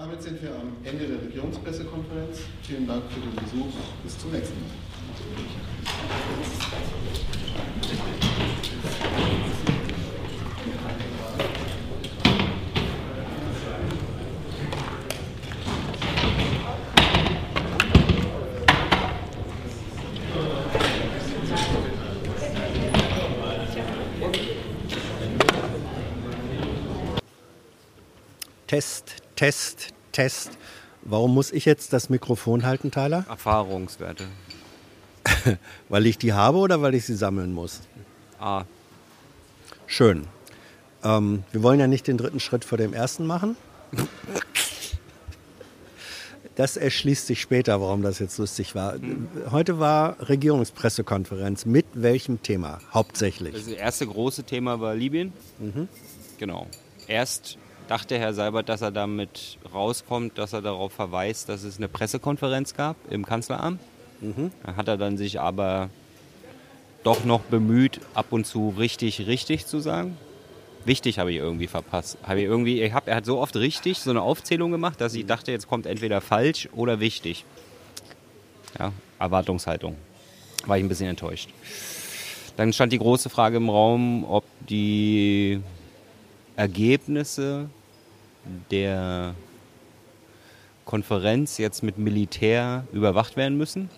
Damit sind wir am Ende der Regierungspressekonferenz. Vielen Dank für den Besuch. Bis zum nächsten Mal. Test, Test. Warum muss ich jetzt das Mikrofon halten, Tyler? Erfahrungswerte. weil ich die habe oder weil ich sie sammeln muss? Ah. Schön. Ähm, wir wollen ja nicht den dritten Schritt vor dem ersten machen. Das erschließt sich später, warum das jetzt lustig war. Heute war Regierungspressekonferenz. Mit welchem Thema hauptsächlich? Das erste große Thema war Libyen. Mhm. Genau. Erst dachte Herr Seibert, dass er damit rauskommt, dass er darauf verweist, dass es eine Pressekonferenz gab im Kanzleramt. Mhm. Da hat er dann sich aber doch noch bemüht, ab und zu richtig, richtig zu sagen. Wichtig habe ich irgendwie verpasst. Habe ich irgendwie, ich hab, er hat so oft richtig so eine Aufzählung gemacht, dass ich dachte, jetzt kommt entweder falsch oder wichtig. Ja, Erwartungshaltung. War ich ein bisschen enttäuscht. Dann stand die große Frage im Raum, ob die Ergebnisse der Konferenz jetzt mit Militär überwacht werden müssen.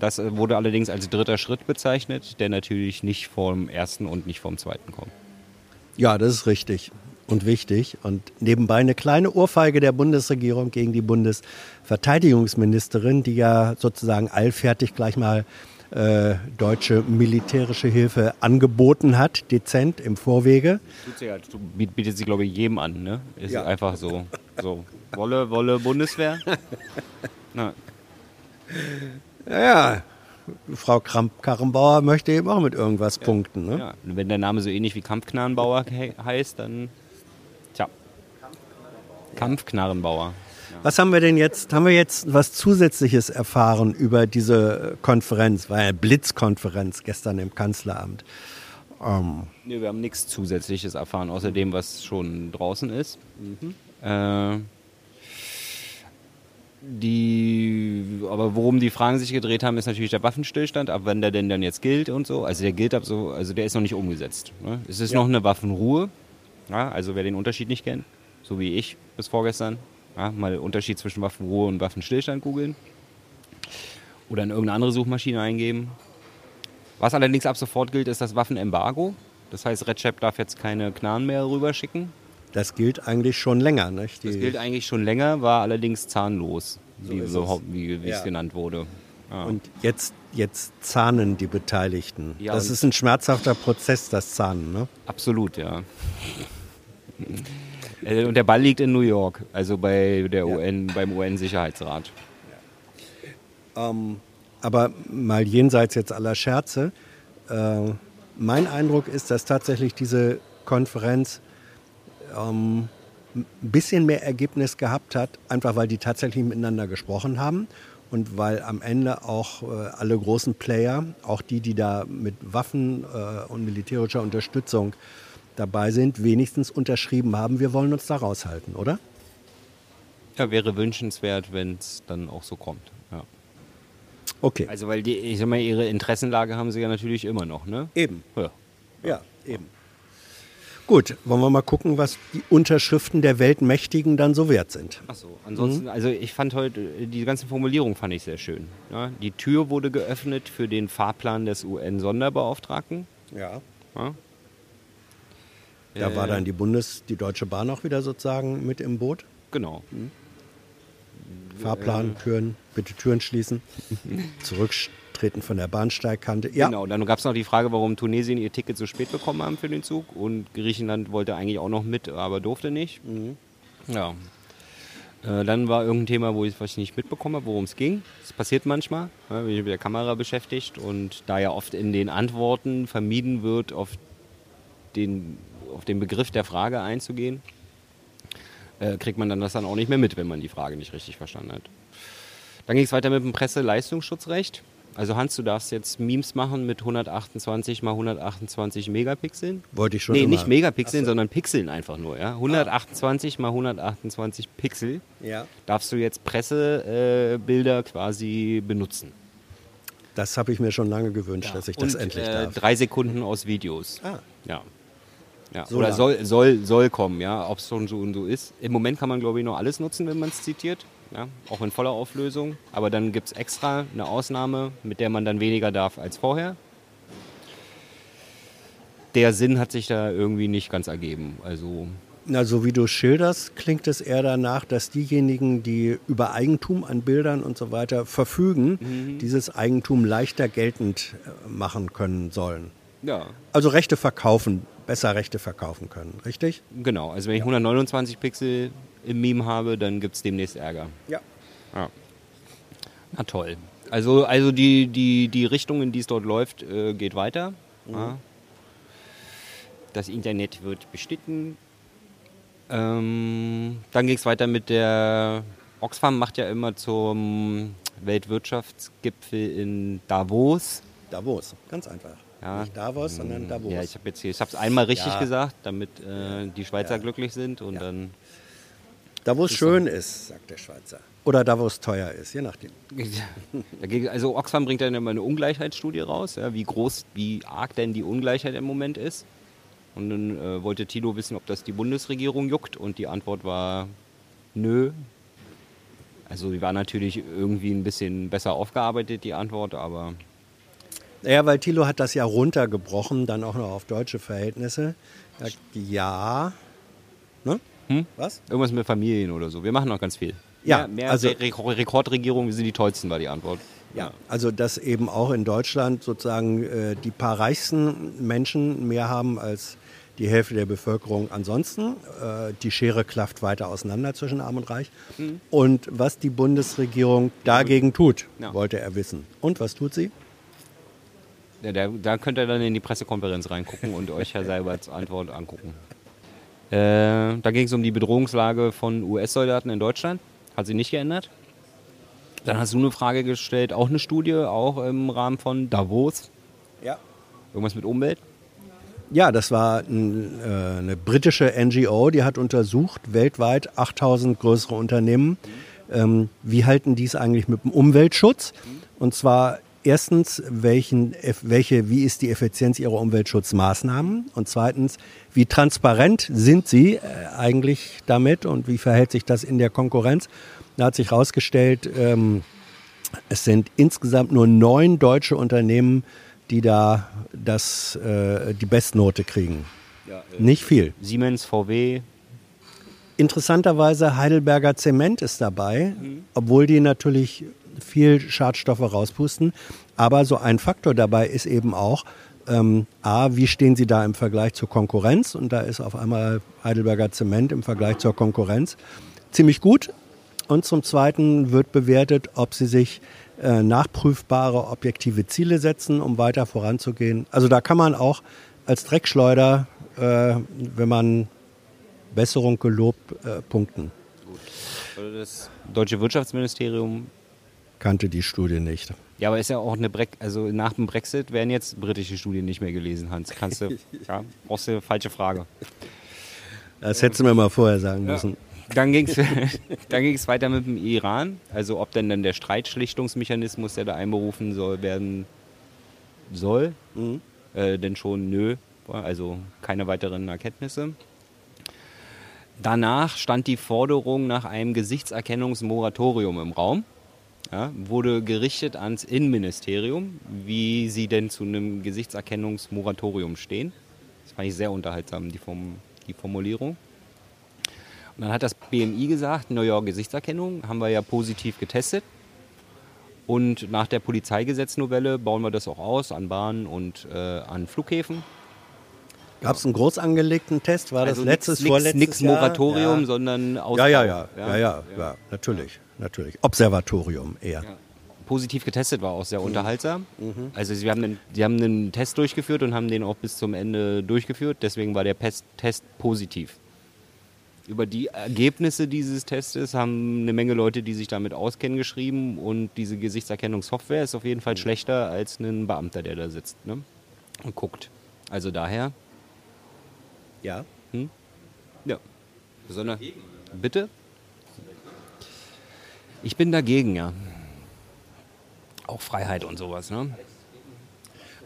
Das wurde allerdings als dritter Schritt bezeichnet, der natürlich nicht vom ersten und nicht vom zweiten kommt. Ja, das ist richtig und wichtig. Und nebenbei eine kleine Ohrfeige der Bundesregierung gegen die Bundesverteidigungsministerin, die ja sozusagen allfertig gleich mal äh, deutsche militärische Hilfe angeboten hat, dezent im Vorwege. Sie ja, bietet sie, glaube ich, jedem an. Ne? Ist Ja. einfach so. so. Wolle, Wolle, Bundeswehr. Na, Ja, Frau Kramp-Karrenbauer möchte eben auch mit irgendwas punkten. Ne? ja. Wenn der Name so ähnlich wie Kampfknarrenbauer he heißt, dann. Tja. Kampfknarrenbauer. Was haben wir denn jetzt? Haben wir jetzt was Zusätzliches erfahren über diese Konferenz? War ja eine Blitzkonferenz gestern im Kanzleramt. Ähm, Nee, wir haben nichts Zusätzliches erfahren, außer dem, was schon draußen ist. Äh, die, aber worum die Fragen sich gedreht haben, ist natürlich der Waffenstillstand, ab wann der denn dann jetzt gilt und so. Also der gilt ab so, also der ist noch nicht umgesetzt. Ne? Es ist Ja. noch eine Waffenruhe. Ja, also wer den Unterschied nicht kennt, so wie ich bis vorgestern, ja, mal Unterschied zwischen Waffenruhe und Waffenstillstand googeln. Oder in irgendeine andere Suchmaschine eingeben. Was allerdings ab sofort gilt, ist das Waffenembargo. Das heißt, Recep darf jetzt keine Knarren mehr rüberschicken. das gilt eigentlich schon länger. Nicht? Das Die- gilt eigentlich schon länger, war allerdings zahnlos, wie, so, es. hau- wie, wie Ja. es genannt wurde. Ja. Und jetzt, jetzt zahnen die Beteiligten. Ja, das ist ein schmerzhafter Prozess, das Zahnen. Ne? Absolut, ja. Äh, Und der Ball liegt in New York, also bei der Ja. UN, beim UN-Sicherheitsrat. Ähm, aber mal jenseits jetzt aller Scherze, äh, mein Eindruck ist, dass tatsächlich diese Konferenz ähm, ein bisschen mehr Ergebnis gehabt hat, einfach weil die tatsächlich miteinander gesprochen haben und weil am Ende auch äh, alle großen Player, auch die, die da mit Waffen äh, und militärischer Unterstützung dabei sind, wenigstens unterschrieben haben, wir wollen uns da raushalten, oder? Ja, wäre wünschenswert, wenn es dann auch so kommt. Ja. Okay. Also, weil die, ich sag mal, ihre Interessenlage haben sie ja natürlich immer noch, ne? Eben. Ja. Ja, eben. Gut, wollen wir mal gucken, was die Unterschriften der Weltmächtigen dann so wert sind. Achso, ansonsten, also ich fand heute, die ganze Formulierung fand ich sehr schön. Ja, die Tür wurde geöffnet für den Fahrplan des UN-Sonderbeauftragten. Ja. Ja. Da war Äh, dann die Bundes-, die Deutsche Bahn auch wieder sozusagen mit im Boot. Genau. Fahrplan, Türen, bitte Türen schließen. Zurücktreten von der Bahnsteigkante. Ja, Genau, dann gab es noch die Frage, warum Tunesien ihr Ticket so spät bekommen haben für den Zug und Griechenland wollte eigentlich auch noch mit, aber durfte nicht. Ja. Äh, dann war irgendein Thema, wo ich, was ich nicht mitbekommen habe, worum es ging. Das passiert manchmal, ja, bin ich mit der Kamera beschäftigt und da ja oft in den Antworten vermieden wird, auf den, auf den Begriff der Frage einzugehen, äh, kriegt man dann das dann auch nicht mehr mit, wenn man die Frage nicht richtig verstanden hat. Dann ging es weiter mit dem Presseleistungsschutzrecht. Also Hans, du darfst jetzt Memes machen mit 128 mal 128 Megapixeln. Wollte ich schon Nee, immer. nicht Megapixeln, so. sondern Pixeln einfach nur. Ja? 128 mal 128 Pixel Ja. darfst du jetzt Pressebilder äh, quasi benutzen. Das habe ich mir schon lange gewünscht, dass ich das Und, endlich äh, darf. drei Sekunden aus Videos. Ah. Ja. Ja. So Oder lang. soll, soll, soll kommen, ja, ob es schon so und so ist. Im Moment kann man, glaube ich, noch alles nutzen, wenn man es zitiert. Ja, auch in voller Auflösung. Aber dann gibt es extra eine Ausnahme, mit der man dann weniger darf als vorher. Der Sinn hat sich da irgendwie nicht ganz ergeben. Also, Na, so wie du schilderst, klingt es eher danach, dass diejenigen, die über Eigentum an Bildern und so weiter verfügen, Mhm. dieses Eigentum leichter geltend äh, machen können sollen. ja, Also Rechte verkaufen, besser Rechte verkaufen können, richtig? genau. Also, wenn ich 129 Pixel im Meme habe, dann gibt es demnächst Ärger. Ja. Ja. Na toll. Also, also die, die, die Richtung, in die es dort läuft, äh, geht weiter. Ja. Das Internet wird bestritten. Ähm, dann ging es weiter mit der Oxfam macht ja immer zum Weltwirtschaftsgipfel in Davos. Davos, ganz einfach. Ja. Nicht Davos, sondern Davos. Ja, ich habe jetzt hier, ich habe es einmal richtig Ja. gesagt, damit äh, die Schweizer glücklich sind und Ja. dann da, wo es schön ist, sagt der Schweizer. Oder da, wo es teuer ist, je nachdem. Also Oxfam bringt dann immer eine Ungleichheitsstudie raus, ja, wie groß, wie arg denn die Ungleichheit im Moment ist. Und dann äh, wollte Tilo wissen, ob das die Bundesregierung juckt und die Antwort war nö. Also die war natürlich irgendwie ein bisschen besser aufgearbeitet, die Antwort, aber Naja, weil Thilo hat das ja runtergebrochen, dann auch noch auf deutsche Verhältnisse. Er sagt, ja. Ne? Hm? Was? irgendwas mit Familien oder so. Wir machen noch ganz viel. Ja, mehr, mehr also- Re Re Rekordregierung, wir sind die tollsten, war die Antwort. Ja, also dass eben auch in Deutschland sozusagen äh, die paar reichsten Menschen mehr haben als die Hälfte der Bevölkerung ansonsten. Äh, die Schere klafft weiter auseinander zwischen Arm und Reich. Und was die Bundesregierung dagegen tut, Ja. wollte er wissen. Und was tut sie? Ja, da, da könnt ihr dann in die Pressekonferenz reingucken und euch Herr Seiberts Antwort angucken. Äh, da ging es um die Bedrohungslage von US-Soldaten in Deutschland. Hat sich nicht geändert. Dann hast du eine Frage gestellt, auch eine Studie, auch im Rahmen von Davos. Ja. Irgendwas mit Umwelt. Ja, das war ein, äh, eine britische NGO, die hat untersucht, weltweit 8000 größere Unternehmen, ähm, wie halten die es eigentlich mit dem Umweltschutz? Und zwar erstens, welchen, welche, wie ist die Effizienz ihrer Umweltschutzmaßnahmen? Und zweitens, wie transparent sind sie äh, eigentlich damit und wie verhält sich das in der Konkurrenz? Da hat sich herausgestellt, ähm, es sind insgesamt nur neun deutsche Unternehmen, die da das, äh, die Bestnote kriegen. Nicht viel. Siemens, VW. Interessanterweise Heidelberger Zement ist dabei, obwohl die natürlich viel Schadstoffe rauspusten. Aber so ein Faktor dabei ist eben auch, ähm, A, wie stehen sie da im Vergleich zur Konkurrenz? Und da ist auf einmal Heidelberger Zement im Vergleich zur Konkurrenz ziemlich gut. Und zum Zweiten wird bewertet, ob sie sich äh, nachprüfbare, objektive Ziele setzen, um weiter voranzugehen. Also da kann man auch als Dreckschleuder, äh, wenn man Besserung gelobt, äh, punkten. Also Das deutsche Wirtschaftsministerium. Kannte die Studie nicht. Ja, aber ist ja auch eine Bre also nach dem Brexit werden jetzt britische Studien nicht mehr gelesen, Hans. Kannst du, ja, brauchst du falsche Frage. Das hättest du mir mal vorher sagen müssen. Dann ging es dann ging's weiter mit dem Iran. Also ob denn dann der Streitschlichtungsmechanismus, der da einberufen soll, werden soll. Äh, denn schon nö. Also keine weiteren Erkenntnisse. Danach stand die Forderung nach einem Gesichtserkennungsmoratorium im Raum. Ja, wurde gerichtet ans Innenministerium, wie sie denn zu einem Gesichtserkennungsmoratorium stehen. Das fand ich sehr unterhaltsam, die, Form, die Formulierung. Und dann hat das BMI gesagt, naja, Gesichtserkennung haben wir ja positiv getestet. Und nach der Polizeigesetznovelle bauen wir das auch aus an Bahnen und äh, an Flughäfen. Gab es einen groß angelegten Test? War das letztes, nix, vorletztes nix Jahr? Moratorium, ja. sondern Ausbau. Ja, ja, ja, ja, ja, ja, natürlich, natürlich. Observatorium eher. Ja. Positiv getestet war auch Mhm. sehr unterhaltsam. Also sie haben, einen, sie haben einen Test durchgeführt und haben den auch bis zum Ende durchgeführt. Deswegen war der Pest Test positiv. über die Ergebnisse dieses Testes haben eine Menge Leute, die sich damit auskennen, geschrieben und diese Gesichtserkennungssoftware ist auf jeden Fall schlechter als ein Beamter, der da sitzt ne? und guckt. Also daher, Ja. ja. Besonders, bitte? Ich bin dagegen, ja. Auch Freiheit und sowas, ne?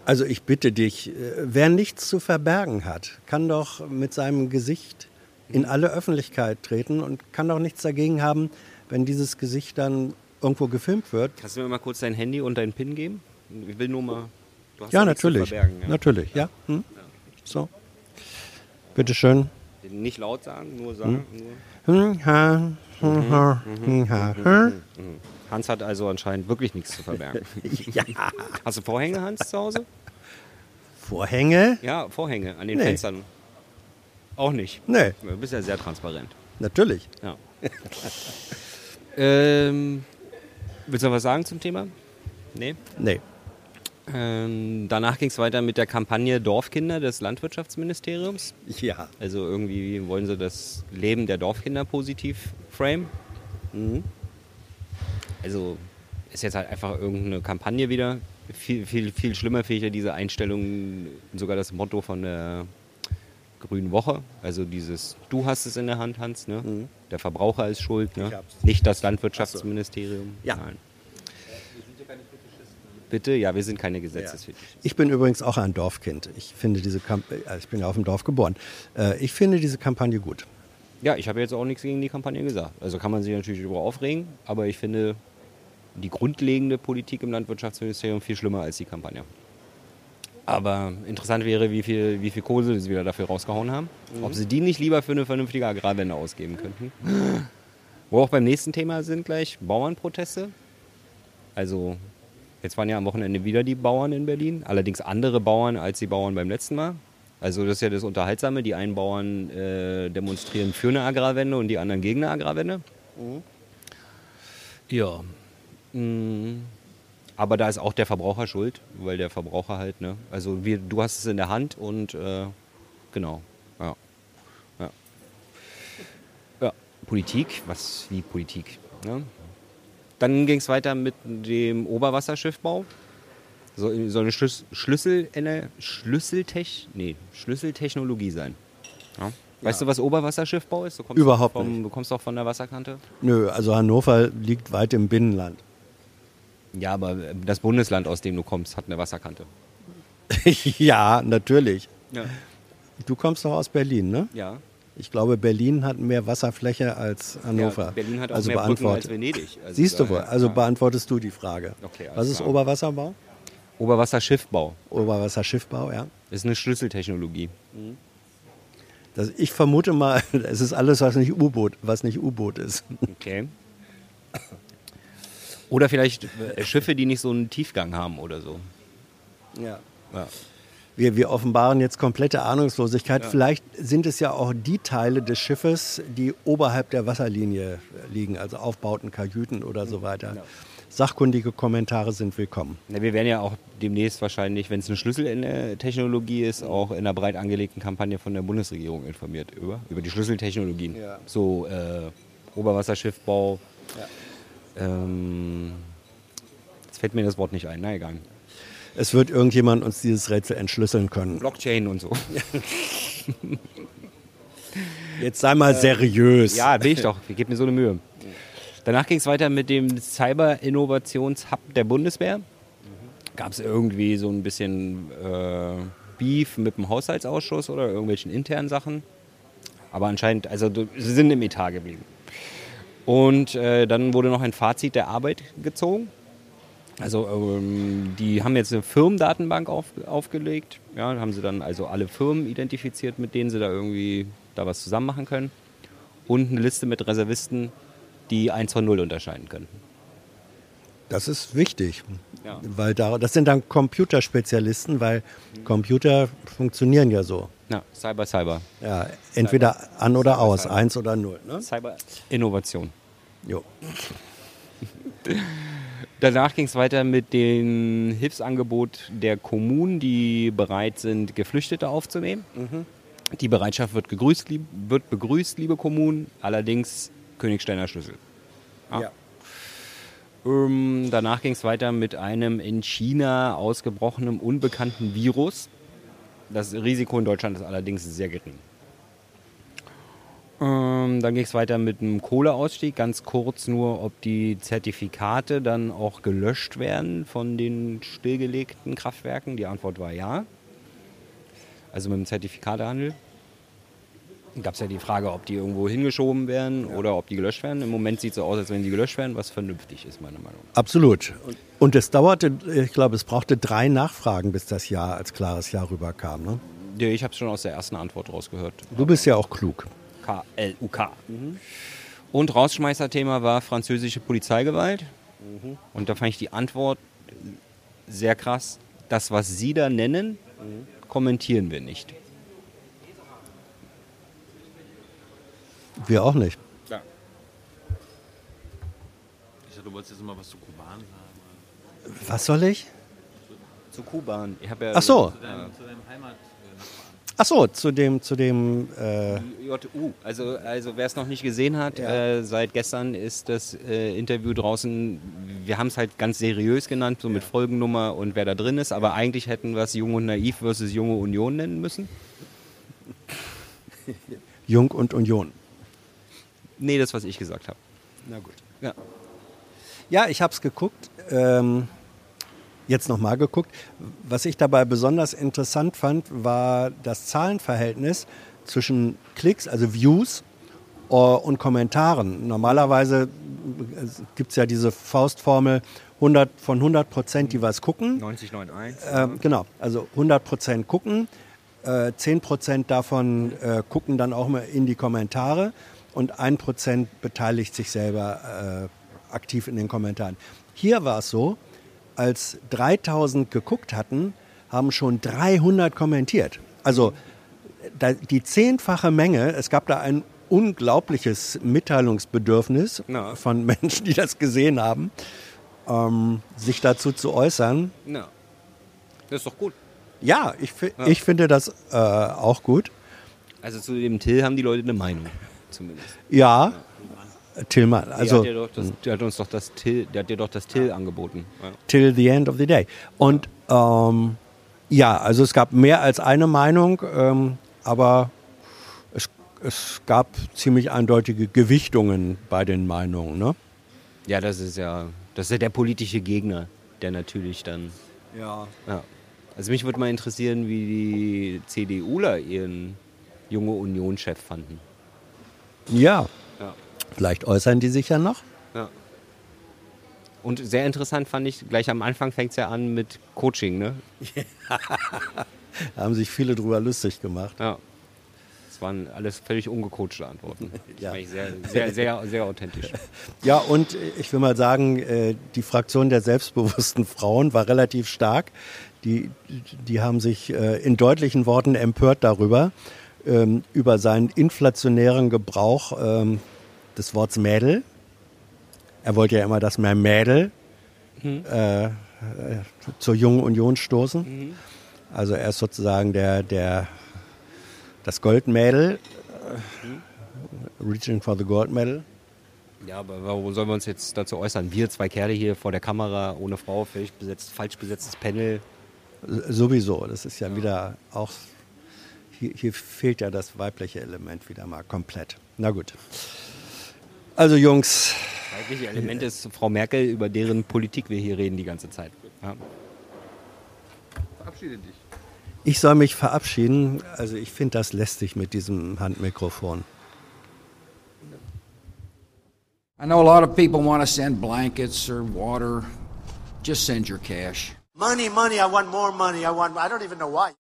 Also ich bitte dich, äh, wer nichts zu verbergen hat, kann doch mit seinem Gesicht in alle Öffentlichkeit treten und kann doch nichts dagegen haben, wenn dieses Gesicht dann irgendwo gefilmt wird. Kannst du mir mal kurz dein Handy und deinen PIN geben? Ich will nur mal. Ja, natürlich. verbergen, ja. Natürlich, ja. Hm? So. Bitteschön. Nicht laut sagen, nur sagen. Hm? Nur. Hm, ha, hm, ha, hm, ha, hm. Hans hat also anscheinend wirklich nichts zu verbergen. Ja. Hast du Vorhänge, Hans, zu Hause? Vorhänge? Ja, Vorhänge an den Nee. Fenstern. Auch nicht. Nee, Du bist ja sehr transparent. natürlich. Ja. ähm, willst du noch was sagen zum Thema? Nee. Nee. Ähm, danach ging es weiter mit der Kampagne Dorfkinder des Landwirtschaftsministeriums. Ja. Also irgendwie wollen sie das Leben der Dorfkinder positiv frame. Mhm. Also ist jetzt halt einfach irgendeine Kampagne wieder. Viel, viel, viel schlimmer finde ich ja diese Einstellung, sogar das Motto von der Grünen Woche. Also dieses, du hast es in der Hand, Hans, ne? Mhm. Der Verbraucher ist schuld, ne? Nicht das Landwirtschaftsministerium. Ja. Nein. Bitte, ja, wir sind keine Gesetzesfetischisten. Ich bin übrigens auch ein Dorfkind. Ich finde diese Kampagne, ich bin ja auf dem Dorf geboren. Äh, Ich finde diese Kampagne gut. Ja, ich habe jetzt auch nichts gegen die Kampagne gesagt. Also kann man sich natürlich darüber aufregen, aber ich finde die grundlegende Politik im Landwirtschaftsministerium viel schlimmer als die Kampagne. Aber interessant wäre, wie viel, wie viel Kohle sie wieder dafür rausgehauen haben. Ob sie die nicht lieber für eine vernünftige Agrarwende ausgeben könnten. Wo wir auch beim nächsten Thema sind gleich Bauernproteste. Also jetzt waren ja am Wochenende wieder die Bauern in Berlin. Allerdings andere Bauern als die Bauern beim letzten Mal. Also das ist ja das Unterhaltsame. Die einen Bauern äh, demonstrieren für eine Agrarwende und die anderen gegen eine Agrarwende. Ja. Mm. Aber da ist auch der Verbraucher schuld, weil der Verbraucher halt, ne? Also wir, du hast es in der Hand und äh, genau. Ja. ja. Ja. Politik, was wie Politik. Ne? Dann ging es weiter mit dem Oberwasserschiffbau. Soll, soll eine Schlüs Schlüssel, Schlüsseltech, nee, Schlüsseltechnologie sein. Ja. Weißt du, was Oberwasserschiffbau ist? Du kommst Überhaupt vom, nicht. Du kommst doch von der Wasserkante. Nö, also Hannover liegt weit im Binnenland. Ja, aber äh, das Bundesland, aus dem du kommst, hat eine Wasserkante. ja, natürlich. Ja. Du kommst doch aus Berlin, ne? Ja. Ich glaube, Berlin hat mehr Wasserfläche als Hannover. Ja, Berlin hat auch also mehr Brücken als. Venedig. Also Siehst du wohl, also ja. beantwortest du die Frage. Okay, Was ist. Oberwasserbau? Oberwasserschiffbau Oberwasserschiffbau, ja. ist eine Schlüsseltechnologie. Das, ich vermute mal, es ist alles, was nicht U-Boot, was nicht U-Boot ist. Okay. Oder vielleicht äh, Schiffe, die nicht so einen Tiefgang haben oder so. Ja. Ja. Wir, wir offenbaren jetzt komplette Ahnungslosigkeit. Vielleicht sind es ja auch die Teile des Schiffes, die oberhalb der Wasserlinie liegen, also Aufbauten, Kajüten oder so weiter. Sachkundige Kommentare sind willkommen. Na, wir werden ja auch demnächst wahrscheinlich, wenn es eine Schlüsseltechnologie ist, auch in einer breit angelegten Kampagne von der Bundesregierung informiert über, über die Schlüsseltechnologien. Ja. So äh, Oberwasserschiffbau. Ähm, jetzt fällt mir das Wort nicht ein, na egal. Es wird irgendjemand uns dieses Rätsel entschlüsseln können. Blockchain und so. Jetzt sei mal seriös. Ja, will ich doch. Ich gebe mir so eine Mühe. Danach ging es weiter mit dem Cyber-Innovations-Hub der Bundeswehr. Gab es irgendwie so ein bisschen äh, Beef mit dem Haushaltsausschuss oder irgendwelchen internen Sachen. Aber anscheinend, also sie sind im Etat geblieben. Und äh, dann wurde noch ein Fazit der Arbeit gezogen. Also ähm, die haben jetzt eine Firmendatenbank auf, aufgelegt. Ja, haben sie dann also alle Firmen identifiziert, mit denen sie da irgendwie da was zusammen machen können. Und eine Liste mit Reservisten, die 1 von 0 unterscheiden können. Das ist wichtig, Ja. weil da, das sind dann Computerspezialisten, weil Computer funktionieren ja so. Ja, Cyber, Cyber. Ja, entweder an oder aus, Cyber. eins oder null. Ne? Cyber Innovation. Jo. Danach ging es weiter mit dem Hilfsangebot der Kommunen, die bereit sind, Geflüchtete aufzunehmen. Die Bereitschaft wird, gegrüßt, lieb, wird begrüßt, liebe Kommunen, allerdings Königsteiner Schlüssel. Ja. Ähm, danach ging es weiter mit einem in China ausgebrochenen unbekannten Virus. Das Risiko in Deutschland ist allerdings sehr gering. Ähm, dann ging es weiter mit einem Kohleausstieg. Ganz kurz nur, ob die Zertifikate dann auch gelöscht werden von den stillgelegten Kraftwerken. Die Antwort war ja. Also mit dem Zertifikatehandel gab es ja die Frage, ob die irgendwo hingeschoben werden ja. oder ob die gelöscht werden. Im Moment sieht es so aus, als wenn die gelöscht werden, was vernünftig ist, meiner Meinung nach. Absolut. Und es dauerte, ich glaube, es brauchte drei Nachfragen, bis das Ja als klares Ja rüberkam. Ne? Ja, ich habe es schon aus der ersten Antwort rausgehört. Du bist ja auch klug. K-L-U-K. Mhm. Und Rausschmeißerthema war französische Polizeigewalt. Mhm. Und da fand ich die Antwort sehr krass. Das, was Sie da nennen, mhm. kommentieren wir nicht. Wir auch nicht. Ja. Ich dachte, du wolltest jetzt mal was zu Kuban sagen. Was soll ich? Zu Kuban. Ich ja Ach so. Zu deinem, zu deinem Heimat. Ach so, zu dem, zu dem äh JU. Also, also wer es noch nicht gesehen hat, ja. äh, seit gestern ist das äh, Interview draußen. Wir haben es halt ganz seriös genannt, so mit Folgennummer und wer da drin ist. Aber eigentlich hätten wir es Jung und Naiv versus Junge Union nennen müssen. Jung und Union. Nee, das, was ich gesagt habe. Na gut. Ja, ja ich habe es geguckt. Ähm, jetzt nochmal geguckt. Was ich dabei besonders interessant fand, war das Zahlenverhältnis zwischen Klicks, also Views äh, und Kommentaren. Normalerweise äh, gibt es ja diese Faustformel 100 von 100 Prozent, die was gucken. 90, 91. Äh, genau, also 100 Prozent gucken. Äh, 10 Prozent davon äh, gucken dann auch mal in die Kommentare und ein Prozent beteiligt sich selber äh, aktiv in den Kommentaren. Hier war es so, als 3000 geguckt hatten, haben schon 300 kommentiert. Also da, die zehnfache Menge, es gab da ein unglaubliches Mitteilungsbedürfnis no. von Menschen, die das gesehen haben, ähm, sich dazu zu äußern. No. Das ist doch gut. Ja, ich, ja. ich finde das äh, auch gut. Also zu dem Till haben die Leute eine Meinung zumindest. Ja, Tillmann. Also, der, hat das, der hat uns doch das Till, der hat dir doch das Till angeboten. Ja. Till the end of the day. Und ähm, ja, also es gab mehr als eine Meinung, ähm, aber es, es gab ziemlich eindeutige Gewichtungen bei den Meinungen. Ne? Ja, das ist ja, das ist ja der politische Gegner, der natürlich dann. Ja. ja. Also mich würde mal interessieren, wie die CDUler ihren junge Union-Chef fanden. Ja. ja. Vielleicht äußern die sich ja noch. Ja. Und sehr interessant fand ich, gleich am Anfang fängt es ja an mit Coaching, ne? da haben sich viele drüber lustig gemacht. Ja. Das waren alles völlig ungecoachte Antworten. ja. Sehr, sehr, sehr, sehr authentisch. Ja, und ich will mal sagen, äh, die Fraktion der selbstbewussten Frauen war relativ stark. Die, die haben sich äh, in deutlichen Worten empört darüber ähm, über seinen inflationären Gebrauch ähm, des Wortes Mädel. Er wollte ja immer, dass mehr Mädel mhm. äh, zur jungen Union stoßen. Mhm. Also er ist sozusagen der, der das Goldmädel, mhm. reaching for the Gold Medal. Ja, aber warum sollen wir uns jetzt dazu äußern? Wir zwei Kerle hier vor der Kamera, ohne Frau, völlig besetzt, falsch besetztes Panel. Sowieso, das ist ja, ja. wieder auch hier, hier fehlt ja das weibliche Element wieder mal komplett. Na gut. Also Jungs. Das weibliche Element ist Frau Merkel, über deren Politik wir hier reden die ganze Zeit. Ja. Verabschiede dich. Ich soll mich verabschieden. Also ich finde das lästig mit diesem Handmikrofon. I know a lot of people want to send blankets or water. Just send your cash. Money, money, I want more money. I want I don't even know why.